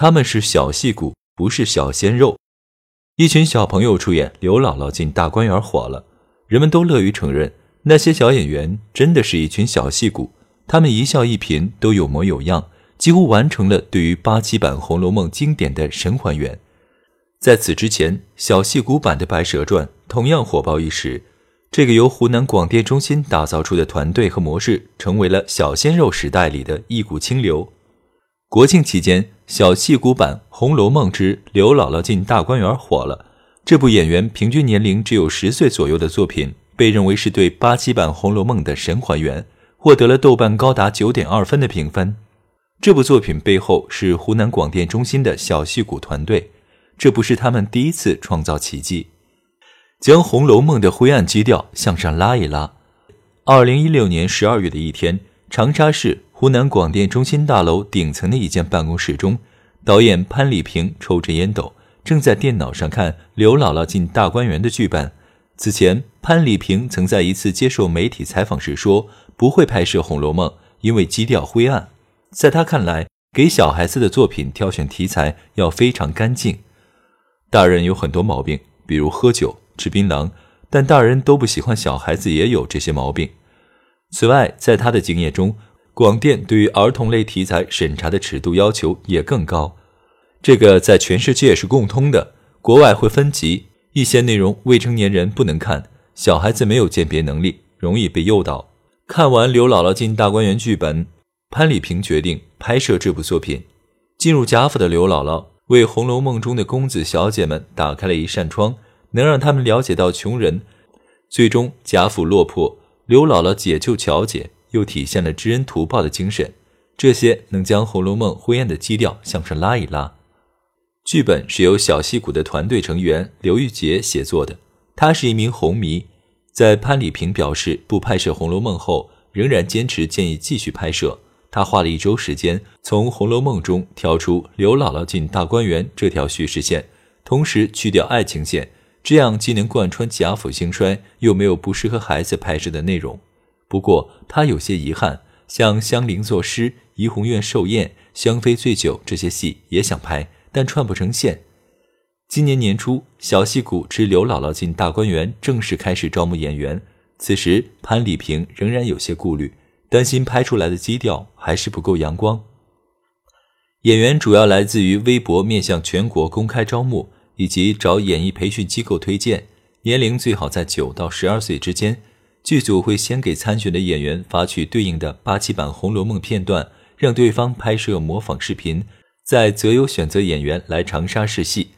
他们是小戏骨，不是小鲜肉。一群小朋友出演《刘姥姥进大观园》火了，人们都乐于承认，那些小演员真的是一群小戏骨。他们一笑一颦都有模有样，几乎完成了对于八七版《红楼梦》经典的神还原。在此之前，小戏骨版的《白蛇传》同样火爆一时。这个由湖南广电中心打造出的团队和模式，成为了小鲜肉时代里的一股清流。国庆期间。小戏骨版《红楼梦之刘姥姥进大观园》火了。这部演员平均年龄只有十岁左右的作品，被认为是对八七版《红楼梦》的神还原，获得了豆瓣高达九点二分的评分。这部作品背后是湖南广电中心的小戏骨团队，这不是他们第一次创造奇迹，将《红楼梦》的灰暗基调向上拉一拉。二零一六年十二月的一天，长沙市。湖南广电中心大楼顶层的一间办公室中，导演潘礼平抽着烟斗，正在电脑上看《刘姥姥进大观园》的剧本。此前，潘礼平曾在一次接受媒体采访时说，不会拍摄《红楼梦》，因为基调灰暗。在他看来，给小孩子的作品挑选题材要非常干净。大人有很多毛病，比如喝酒、吃槟榔，但大人都不喜欢小孩子也有这些毛病。此外，在他的经验中，广电对于儿童类题材审查的尺度要求也更高，这个在全世界是共通的。国外会分级，一些内容未成年人不能看，小孩子没有鉴别能力，容易被诱导。看完《刘姥姥进大观园》剧本，潘礼平决定拍摄这部作品。进入贾府的刘姥姥为《红楼梦》中的公子小姐们打开了一扇窗，能让他们了解到穷人。最终贾府落魄，刘姥姥解救乔姐。又体现了知恩图报的精神，这些能将《红楼梦》灰暗的基调向上拉一拉。剧本是由小戏骨的团队成员刘玉洁写作的，他是一名红迷，在潘礼平表示不拍摄《红楼梦》后，仍然坚持建议继续拍摄。他花了一周时间，从《红楼梦》中挑出刘姥姥进大观园这条叙事线，同时去掉爱情线，这样既能贯穿贾府兴衰，又没有不适合孩子拍摄的内容。不过他有些遗憾，像香菱作诗、怡红院寿宴、香妃醉酒这些戏也想拍，但串不成线。今年年初，小戏骨之刘姥姥进大观园正式开始招募演员。此时，潘礼平仍然有些顾虑，担心拍出来的基调还是不够阳光。演员主要来自于微博面向全国公开招募，以及找演艺培训机构推荐，年龄最好在九到十二岁之间。剧组会先给参选的演员发去对应的八七版《红楼梦》片段，让对方拍摄模仿视频，再择优选择演员来长沙试戏，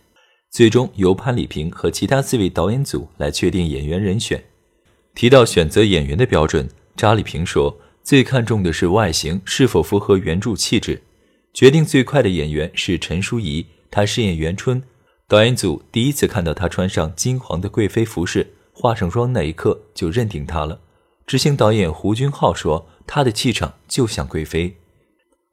最终由潘礼平和其他四位导演组来确定演员人选。提到选择演员的标准，查理平说，最看重的是外形是否符合原著气质。决定最快的演员是陈淑仪，她饰演元春，导演组第一次看到她穿上金黄的贵妃服饰。化上妆那一刻就认定她了。执行导演胡军浩说：“她的气场就像贵妃。”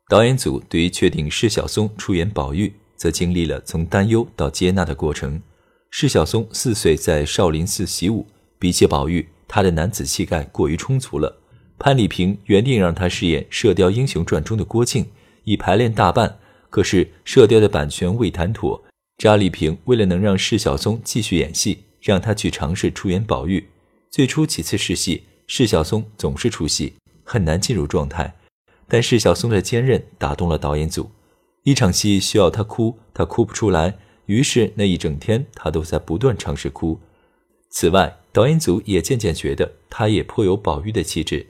导演组对于确定释小松出演宝玉，则经历了从担忧到接纳的过程。释小松四岁在少林寺习武，比起宝玉，他的男子气概过于充足了。潘礼平原定让他饰演《射雕英雄传》中的郭靖，已排练大半，可是《射雕》的版权未谈妥。查礼平为了能让释小松继续演戏。让他去尝试出演宝玉。最初几次试戏，释小松总是出戏，很难进入状态。但释小松的坚韧打动了导演组。一场戏需要他哭，他哭不出来，于是那一整天他都在不断尝试哭。此外，导演组也渐渐觉得他也颇有宝玉的气质。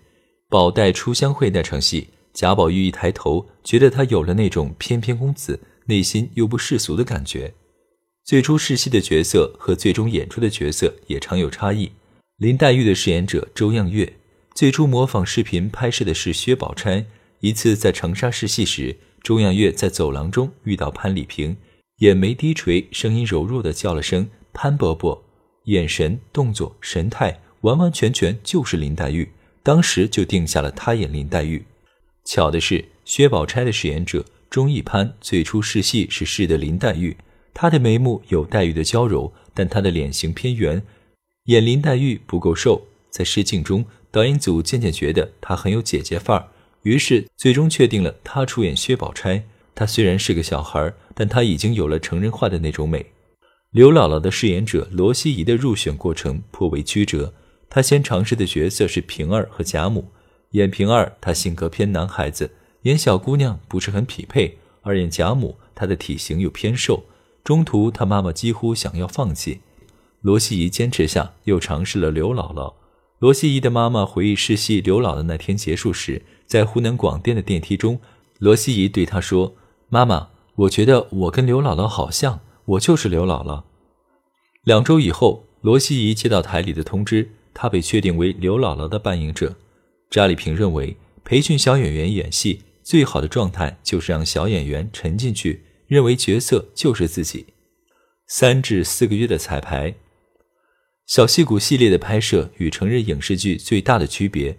宝黛初相会那场戏，贾宝玉一抬头，觉得他有了那种翩翩公子，内心又不世俗的感觉。最初试戏的角色和最终演出的角色也常有差异。林黛玉的饰演者周漾月，最初模仿视频拍摄的是薛宝钗。一次在长沙试戏时，周样月在走廊中遇到潘礼平，眼眉低垂，声音柔弱的叫了声“潘伯伯”，眼神、动作、神态完完全全就是林黛玉，当时就定下了他演林黛玉。巧的是，薛宝钗的饰演者钟义潘最初试戏是试的林黛玉，她的眉目有黛玉的娇柔，但她的脸型偏圆，演林黛玉不够瘦。在试镜中，导演组渐渐觉得她很有姐姐范儿。于是，最终确定了他出演薛宝钗。他虽然是个小孩，但他已经有了成人化的那种美。刘姥姥的饰演者罗希怡的入选过程颇为曲折。她先尝试的角色是平儿和贾母。演平儿，她性格偏男孩子，演小姑娘不是很匹配；而演贾母，她的体型又偏瘦。中途，他妈妈几乎想要放弃。罗西怡坚持下，又尝试了刘姥姥。罗西怡的妈妈回忆试戏刘姥姥那天结束时。在湖南广电的电梯中，罗西怡对他说：“妈妈，我觉得我跟刘姥姥好像，我就是刘姥姥。”两周以后，罗西怡接到台里的通知，她被确定为刘姥姥的扮演者。查理平认为，培训小演员演戏最好的状态就是让小演员沉进去，认为角色就是自己。三至四个月的彩排，小戏骨系列的拍摄与成人影视剧最大的区别。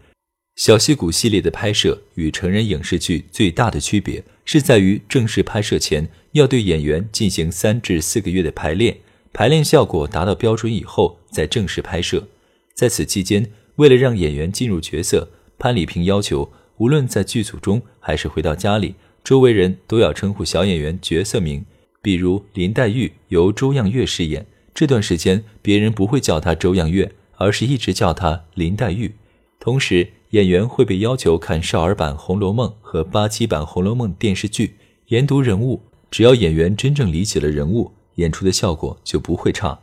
小戏骨系列的拍摄与成人影视剧最大的区别是在于，正式拍摄前要对演员进行三至四个月的排练，排练效果达到标准以后再正式拍摄。在此期间，为了让演员进入角色，潘礼平要求，无论在剧组中还是回到家里，周围人都要称呼小演员角色名，比如林黛玉由周样月饰演，这段时间别人不会叫她周样月，而是一直叫她林黛玉，同时。演员会被要求看少儿版《红楼梦》和八七版《红楼梦》电视剧，研读人物。只要演员真正理解了人物，演出的效果就不会差。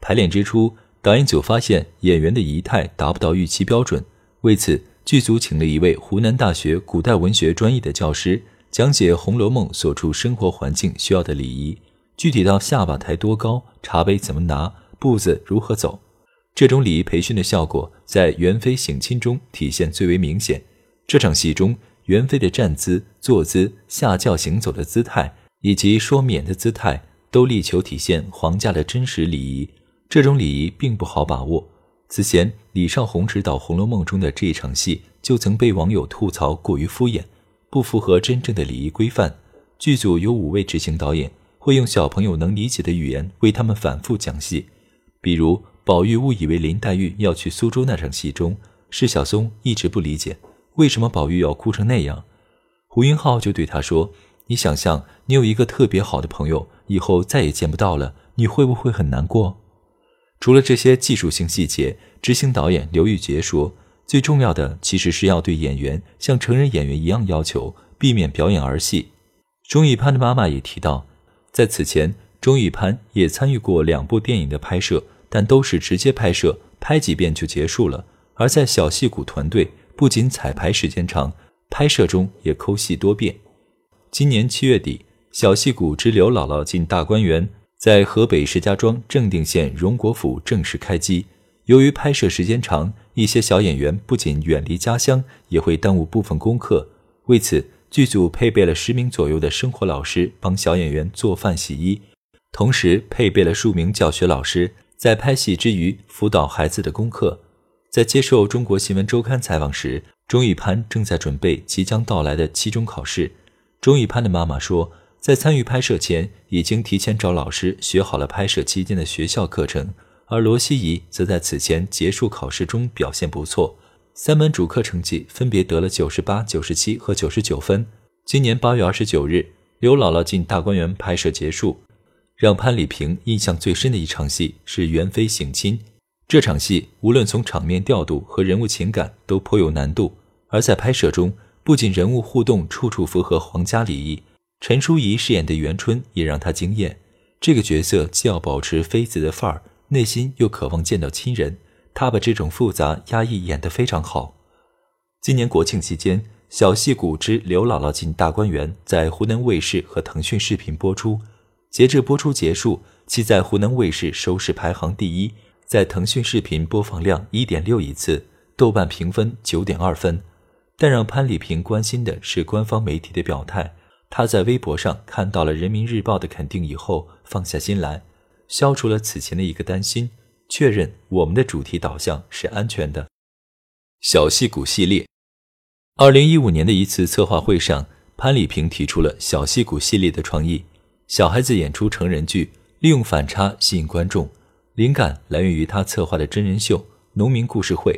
排练之初，导演组发现演员的仪态达不到预期标准，为此剧组请了一位湖南大学古代文学专业的教师，讲解《红楼梦》所处生活环境需要的礼仪，具体到下巴抬多高、茶杯怎么拿、步子如何走。这种礼仪培训的效果在元妃省亲中体现最为明显。这场戏中，元妃的站姿、坐姿、下轿行走的姿态，以及说免的姿态，都力求体现皇家的真实礼仪。这种礼仪并不好把握。此前，李少红执导《红楼梦》中的这一场戏，就曾被网友吐槽过于敷衍，不符合真正的礼仪规范。剧组有五位执行导演，会用小朋友能理解的语言为他们反复讲戏，比如。宝玉误以为林黛玉要去苏州那场戏中，释小松一直不理解为什么宝玉要哭成那样。胡云浩就对他说：“你想象你有一个特别好的朋友，以后再也见不到了，你会不会很难过？”除了这些技术性细节，执行导演刘玉洁说：“最重要的其实是要对演员像成人演员一样要求，避免表演儿戏。”钟玉潘的妈妈也提到，在此前，钟玉潘也参与过两部电影的拍摄。但都是直接拍摄，拍几遍就结束了。而在小戏骨团队，不仅彩排时间长，拍摄中也抠戏多变。今年七月底，《小戏骨之刘姥姥进大观园》在河北石家庄正定县荣国府正式开机。由于拍摄时间长，一些小演员不仅远离家乡，也会耽误部分功课。为此，剧组配备了十名左右的生活老师帮小演员做饭、洗衣，同时配备了数名教学老师。在拍戏之余辅导孩子的功课，在接受中国新闻周刊采访时，钟玉潘正在准备即将到来的期中考试。钟玉潘的妈妈说，在参与拍摄前，已经提前找老师学好了拍摄期间的学校课程。而罗希怡则在此前结束考试中表现不错，三门主课成绩分别得了九十八、九十七和九十九分。今年八月二十九日，刘姥姥进大观园拍摄结束。让潘礼平印象最深的一场戏是元妃省亲。这场戏无论从场面调度和人物情感都颇有难度，而在拍摄中，不仅人物互动处处符合皇家礼仪，陈淑仪饰演的元春也让他惊艳。这个角色既要保持妃子的范儿，内心又渴望见到亲人，他把这种复杂压抑演得非常好。今年国庆期间，《小戏骨之刘姥姥进大观园》在湖南卫视和腾讯视频播出。截至播出结束，其在湖南卫视收视排行第一，在腾讯视频播放量一点六亿次，豆瓣评分九点二分。但让潘礼平关心的是官方媒体的表态。他在微博上看到了人民日报的肯定以后，放下心来，消除了此前的一个担心，确认我们的主题导向是安全的。小戏骨系列，二零一五年的一次策划会上，潘礼平提出了小戏骨系列的创意：小孩子演出成人剧，利用反差吸引观众。灵感来源于他策划的真人秀《农民故事会》，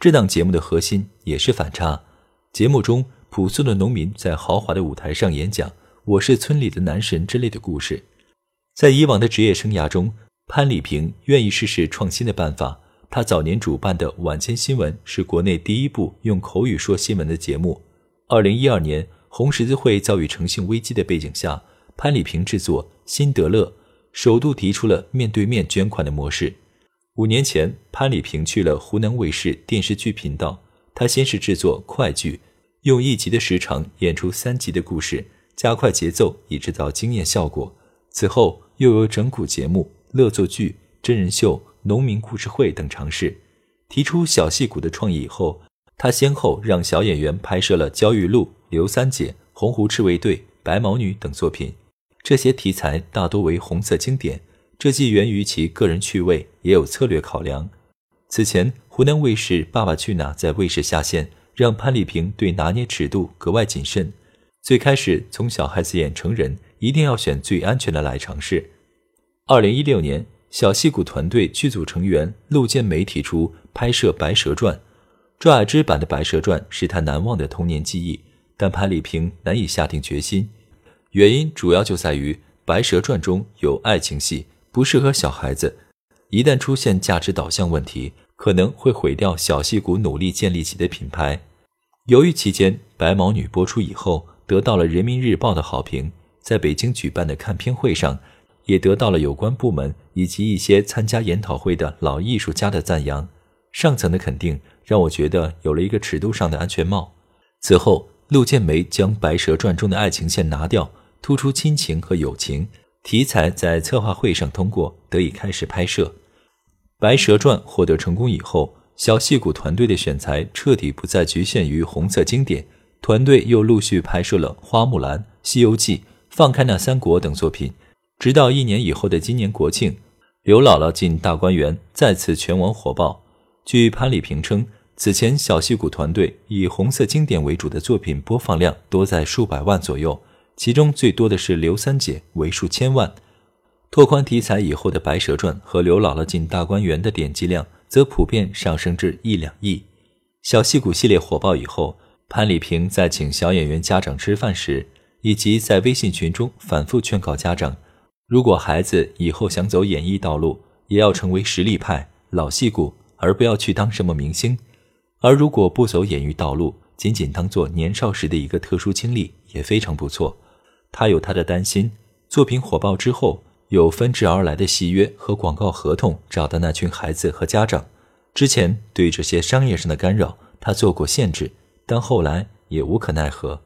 这档节目的核心也是反差。节目中。朴素的农民在豪华的舞台上演讲“我是村里的男神”之类的故事。在以往的职业生涯中，潘礼平愿意试试创新的办法。他早年主办的《晚间新闻》是国内第一部用口语说新闻的节目。二零一二年，红十字会遭遇诚信危机的背景下，潘礼平制作《辛德勒》，首度提出了面对面捐款的模式。五年前，潘礼平去了湖南卫视电视剧频道，他先是制作快剧。用一集的时长演出三集的故事，加快节奏以制造惊艳效果。此后又有整蛊节目、乐作剧、真人秀、农民故事会等尝试。提出小戏骨的创意以后，他先后让小演员拍摄了《焦裕禄》《刘三姐》《洪湖赤卫队》《白毛女》等作品。这些题材大多为红色经典，这既源于其个人趣味，也有策略考量。此前，湖南卫视《爸爸去哪儿》在卫视下线。让潘礼平对拿捏尺度格外谨慎。最开始从小孩子演成人，一定要选最安全的来尝试。二零一六年，小戏骨团队剧组成员陆建梅提出拍摄《白蛇传》，赵雅芝版的《白蛇传》是他难忘的童年记忆，但潘礼平难以下定决心。原因主要就在于《白蛇传》中有爱情戏，不适合小孩子，一旦出现价值导向问题，可能会毁掉小戏骨努力建立起的品牌。犹豫期间《白毛女》播出以后得到了人民日报的好评，在北京举办的看片会上，也得到了有关部门以及一些参加研讨会的老艺术家的赞扬。上层的肯定让我觉得有了一个尺度上的安全帽。此后，陆建梅将《白蛇传》中的爱情线拿掉，突出亲情和友情题材，在策划会上通过，得以开始拍摄《白蛇传》。获得成功以后。小戏骨团队的选材彻底不再局限于红色经典，团队又陆续拍摄了《花木兰》《西游记》《放开那三国》等作品，直到一年以后的今年国庆，《刘姥姥进大观园》再次全网火爆。据潘礼平称，此前小戏骨团队以红色经典为主的作品播放量多在数百万左右，其中最多的是《刘三姐》，为数千万。拓宽题材以后的《白蛇传》和《刘姥姥进大观园》的点击量。则普遍上升至一两亿。小戏骨系列火爆以后，潘礼平在请小演员家长吃饭时，以及在微信群中反复劝告家长：如果孩子以后想走演艺道路，也要成为实力派、老戏骨，而不要去当什么明星。而如果不走演艺道路，仅仅当做年少时的一个特殊经历，也非常不错。他有他的担心。作品火爆之后。有纷至而来的戏约和广告合同找到那群孩子和家长。之前对这些商业上的干扰，他做过限制，但后来也无可奈何。